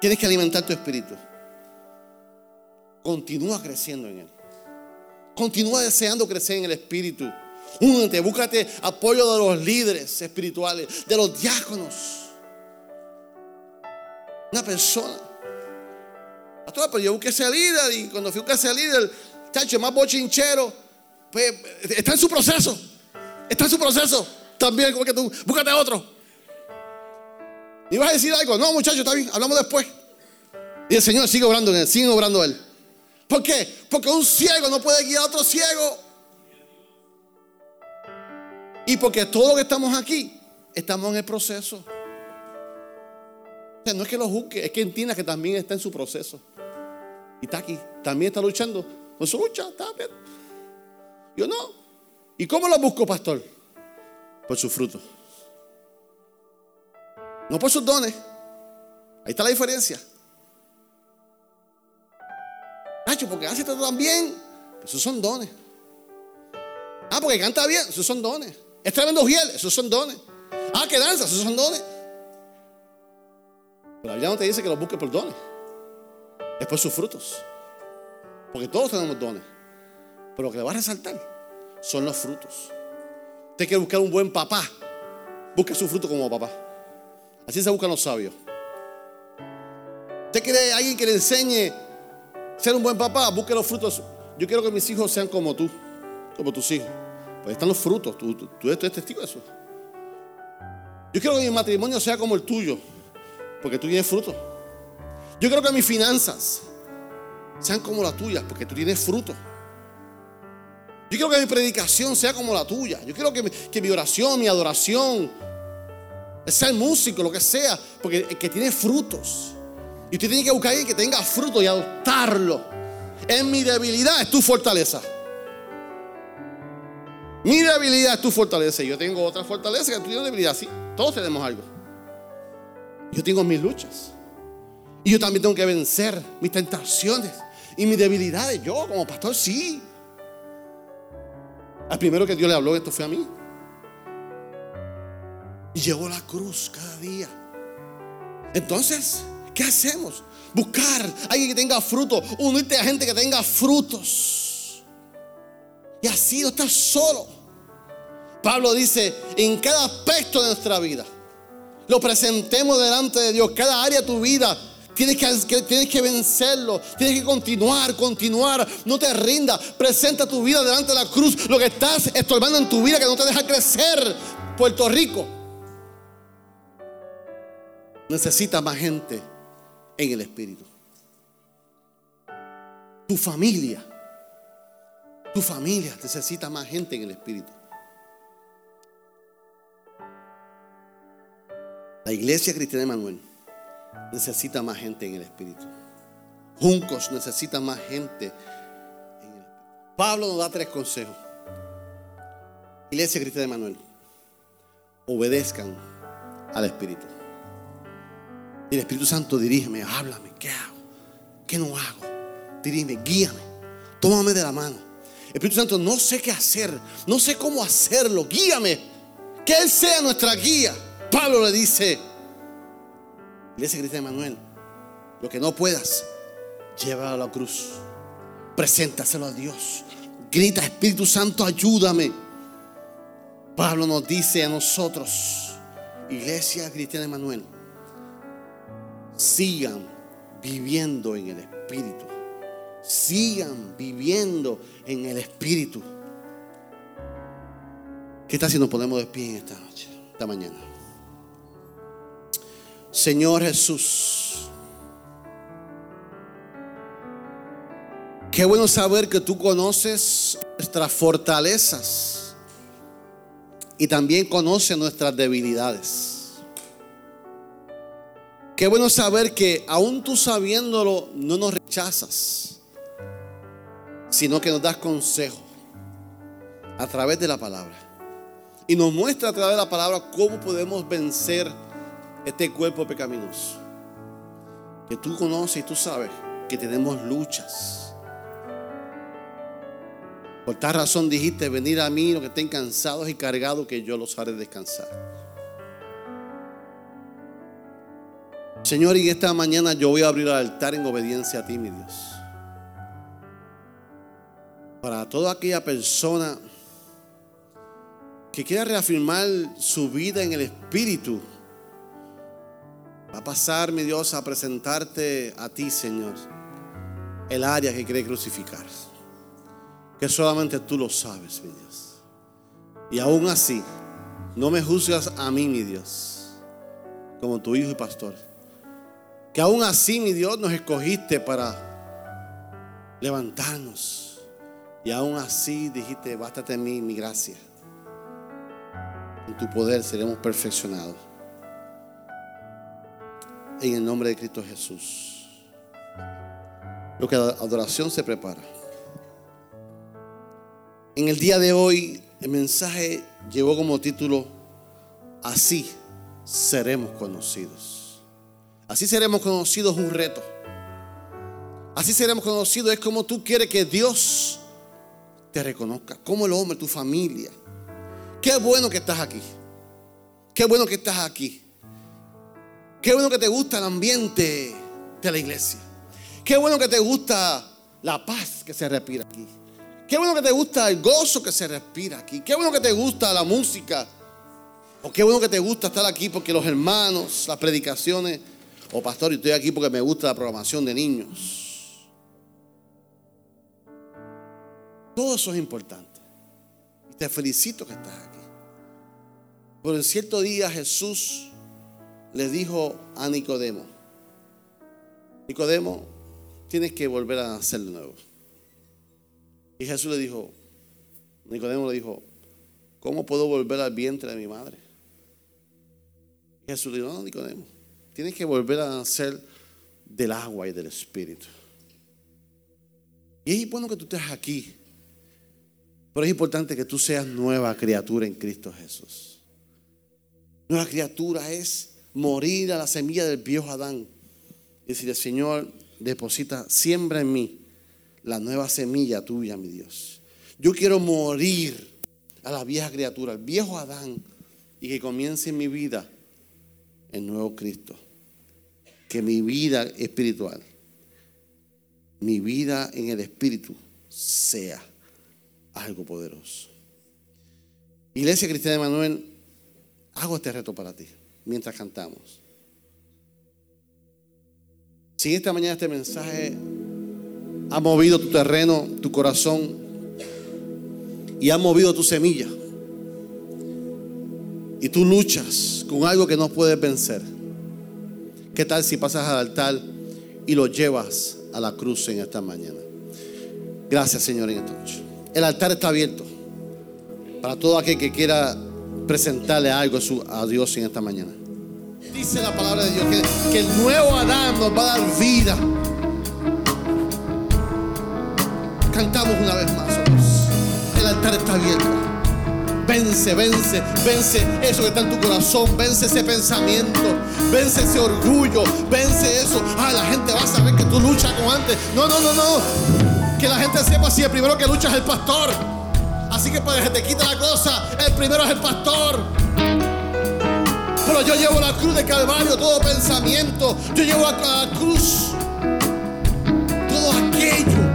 Tienes que alimentar tu espíritu. Continúa creciendo en él. Continúa deseando crecer en el espíritu. Únete, búscate apoyo de los líderes espirituales, de los diáconos. Una persona. pero yo busqué ese líder y cuando fui a buscar ese líder, chacho, más bochinchero. Pues, está en su proceso. Está en su proceso. También, como tú, búscate otro. ¿Y vas a decir algo? No, muchacho, está bien, hablamos después. Y el Señor sigue obrando en él, sigue obrando él. ¿Por qué? Porque un ciego no puede guiar a otro ciego. Y porque todos que estamos aquí estamos en el proceso. O sea, no es que lo juzgue, es que entienda que también está en su proceso. Y está aquí, también está luchando. Con su lucha, está bien. Yo no. ¿Y cómo lo busco, pastor? Por sus frutos. No por sus dones. Ahí está la diferencia. Porque hace todo tan bien. Esos son dones. Ah, porque canta bien. Esos son dones. Es tremendo fiel. Esos son dones. Ah, que danza. Esos son dones. Pero la Biblia no te dice que los busques por dones. Es por sus frutos. Porque todos tenemos dones. Pero lo que le va a resaltar son los frutos. Usted quiere buscar un buen papá. Busque su fruto como papá. Así se buscan los sabios. Usted quiere alguien que le enseñe ser un buen papá, busque los frutos. Yo quiero que mis hijos sean como tú, como tus hijos. Pues están los frutos, tú, tú, eres testigo de eso. Yo quiero que mi matrimonio sea como el tuyo, porque tú tienes frutos. Yo quiero que mis finanzas sean como las tuyas, porque tú tienes fruto. Yo quiero que mi predicación sea como la tuya. Yo quiero que mi, que mi oración, mi adoración, sea el músico, lo que sea, porque que tiene frutos. Y usted tiene que buscar a que tenga fruto y adoptarlo. En mi debilidad es tu fortaleza. Mi debilidad es tu fortaleza. Yo tengo otra fortaleza que tú tienes debilidad. Sí, todos tenemos algo. Yo tengo mis luchas. Y yo también tengo que vencer mis tentaciones y mis debilidades. Yo como pastor, sí. Al primero que Dios le habló esto fue a mí. Y llevó la cruz cada día. Entonces, ¿Qué hacemos? Buscar a alguien que tenga fruto, unirte a gente que tenga frutos. Y así no estás solo. Pablo dice, en cada aspecto de nuestra vida, lo presentemos delante de Dios, cada área de tu vida. Tienes que, tienes que vencerlo, tienes que continuar, continuar, no te rindas, presenta tu vida delante de la cruz, lo que estás estorbando en tu vida que no te deja crecer. Puerto Rico necesita más gente en el Espíritu. Tu familia, tu familia necesita más gente en el Espíritu. La iglesia cristiana de Manuel necesita más gente en el Espíritu. Juncos necesita más gente. Pablo nos da tres consejos. Iglesia cristiana de Manuel, obedezcan al Espíritu. Y el Espíritu Santo dirígeme, háblame, ¿qué hago? ¿Qué no hago? Dirígeme, guíame. tómame de la mano. Espíritu Santo, no sé qué hacer, no sé cómo hacerlo, guíame. Que Él sea nuestra guía. Pablo le dice, Iglesia Cristiana Manuel, lo que no puedas, llévalo a la cruz. Preséntaselo a Dios. Grita, Espíritu Santo, ayúdame. Pablo nos dice a nosotros, Iglesia Cristiana Manuel, sigan viviendo en el Espíritu. Sigan viviendo en el Espíritu. ¿Qué tal si nos ponemos de pie en esta noche, esta mañana? Señor Jesús, qué bueno saber que tú conoces nuestras fortalezas y también conoces nuestras debilidades. Qué bueno saber que aún tú sabiéndolo no nos rechazas, sino que nos das consejo a través de la palabra. Y nos muestra a través de la palabra cómo podemos vencer este cuerpo pecaminoso. Que tú conoces y tú sabes que tenemos luchas. Por tal razón dijiste, venir a mí los que estén cansados y cargados, que yo los haré descansar. Señor, y esta mañana yo voy a abrir el altar en obediencia a ti, mi Dios. Para toda aquella persona que quiera reafirmar su vida en el Espíritu, va a pasar, mi Dios, a presentarte a ti, Señor, el área que quiere crucificar. Que solamente tú lo sabes, mi Dios. Y aún así, no me juzgas a mí, mi Dios, como tu hijo y pastor que aún así, mi Dios, nos escogiste para levantarnos. Y aún así dijiste, bástate en mí mi gracia. En tu poder seremos perfeccionados. En el nombre de Cristo Jesús. Lo que adoración se prepara. En el día de hoy, el mensaje llevó como título, así seremos conocidos. Así seremos conocidos un reto. Así seremos conocidos. Es como tú quieres que Dios te reconozca. Como el hombre, tu familia. Qué bueno que estás aquí. Qué bueno que estás aquí. Qué bueno que te gusta el ambiente de la iglesia. Qué bueno que te gusta la paz que se respira aquí. Qué bueno que te gusta el gozo que se respira aquí. Qué bueno que te gusta la música. O qué bueno que te gusta estar aquí porque los hermanos, las predicaciones o pastor, y estoy aquí porque me gusta la programación de niños. Todo eso es importante. Y te felicito que estás aquí. Pero en cierto día Jesús le dijo a Nicodemo, Nicodemo, tienes que volver a nacer de nuevo. Y Jesús le dijo, Nicodemo le dijo, ¿cómo puedo volver al vientre de mi madre? Y Jesús le dijo, no, Nicodemo, Tienes que volver a nacer del agua y del espíritu. Y es bueno que tú estés aquí. Pero es importante que tú seas nueva criatura en Cristo Jesús. Nueva criatura es morir a la semilla del viejo Adán. Y decirle, Señor, deposita, siembra en mí la nueva semilla tuya, mi Dios. Yo quiero morir a la vieja criatura, al viejo Adán, y que comience en mi vida el nuevo Cristo que mi vida espiritual, mi vida en el espíritu sea algo poderoso. Iglesia Cristiana de Manuel, hago este reto para ti mientras cantamos. Si esta mañana este mensaje ha movido tu terreno, tu corazón y ha movido tu semilla, y tú luchas con algo que no puedes vencer, ¿Qué tal si pasas al altar y lo llevas a la cruz en esta mañana? Gracias, Señor, en esta noche. El altar está abierto para todo aquel que quiera presentarle algo a Dios en esta mañana. Dice la palabra de Dios que, el nuevo Adán nos va a dar vida. Cantamos una vez más. El altar está abierto. Vence, vence, vence eso que está en tu corazón. Vence ese pensamiento. Vence ese orgullo. Vence eso. Ah, la gente va a saber que tú luchas con antes. No, no, no, no. Que la gente sepa si el primero que lucha es el pastor. Así que para que te quite la cosa, el primero es el pastor. Pero yo llevo la cruz de Calvario, todo pensamiento. Yo llevo a la cruz todo aquello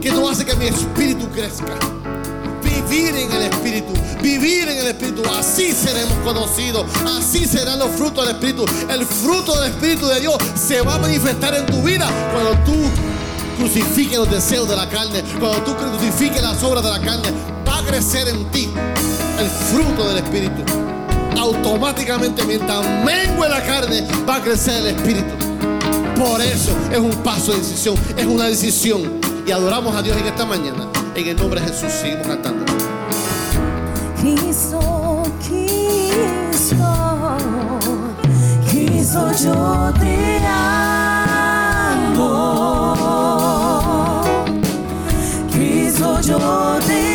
que no hace que mi espíritu crezca. Vivir en el espíritu, vivir en el espíritu. Así seremos conocidos. Así serán los frutos del espíritu. El fruto del espíritu de Dios se va a manifestar en tu vida cuando tú crucifiques los deseos de la carne. Cuando tú crucifiques las obras de la carne, va a crecer en ti el fruto del espíritu. Automáticamente, mientras mengue la carne, va a crecer el espíritu. Por eso es un paso de decisión, es una decisión. Y adoramos a Dios en esta mañana. En el nombre de Jesús, seguimos cantando. Cristo, Cristo, Cristo, yo te amo. Cristo, yo te.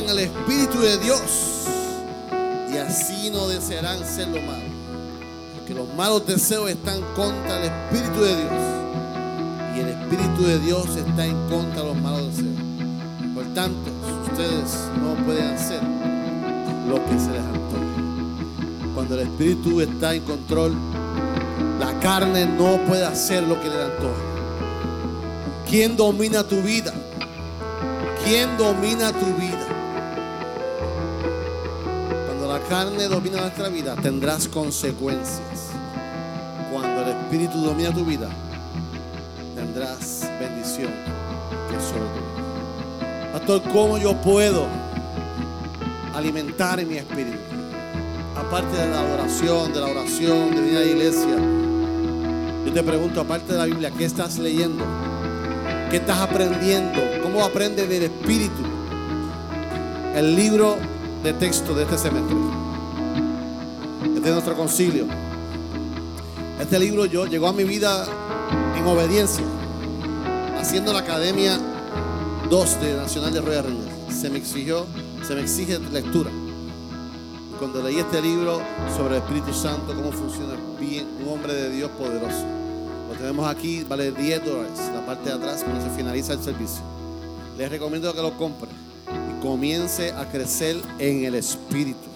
Obedezcan al Espíritu de Dios y así no desearán ser lo malo. Porque los malos deseos están contra el Espíritu de Dios y el Espíritu de Dios está en contra de los malos deseos. Por tanto, ustedes no pueden hacer lo que se les antoje. Cuando el Espíritu está en control, la carne no puede hacer lo que le antoja. ¿Quién domina tu vida? ¿Quién domina tu vida? Carne domina nuestra vida, tendrás consecuencias. Cuando el Espíritu domina tu vida, tendrás bendición que solo. Pastor, ¿cómo yo puedo alimentar mi espíritu? Aparte de la adoración, de la oración, de venir a la iglesia, yo te pregunto, aparte de la Biblia, ¿qué estás leyendo? ¿Qué estás aprendiendo? ¿Cómo aprendes del Espíritu? El libro de texto de este semestre. Este es nuestro concilio. Este libro yo llegó a mi vida en obediencia, haciendo la Academia 2 de Nacional de Royal Rangers. Se me exigió, se me exige lectura. Cuando leí este libro sobre el Espíritu Santo, cómo funciona bien un hombre de Dios poderoso. Lo tenemos aquí, vale 10 dólares, la parte de atrás cuando se finaliza el servicio. Les recomiendo que lo compre y comience a crecer en el Espíritu.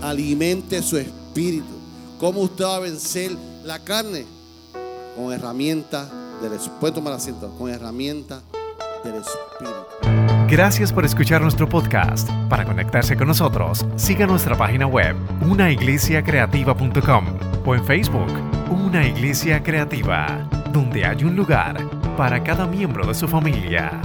Alimente su espíritu. ¿Cómo usted va a vencer la carne? Con herramientas del Espíritu. Puede tomar asiento, con herramientas del Espíritu. Gracias por escuchar nuestro podcast. Para conectarse con nosotros, siga nuestra página web, unaiglesiacreativa.com o en Facebook, Una Iglesia Creativa, donde hay un lugar para cada miembro de su familia.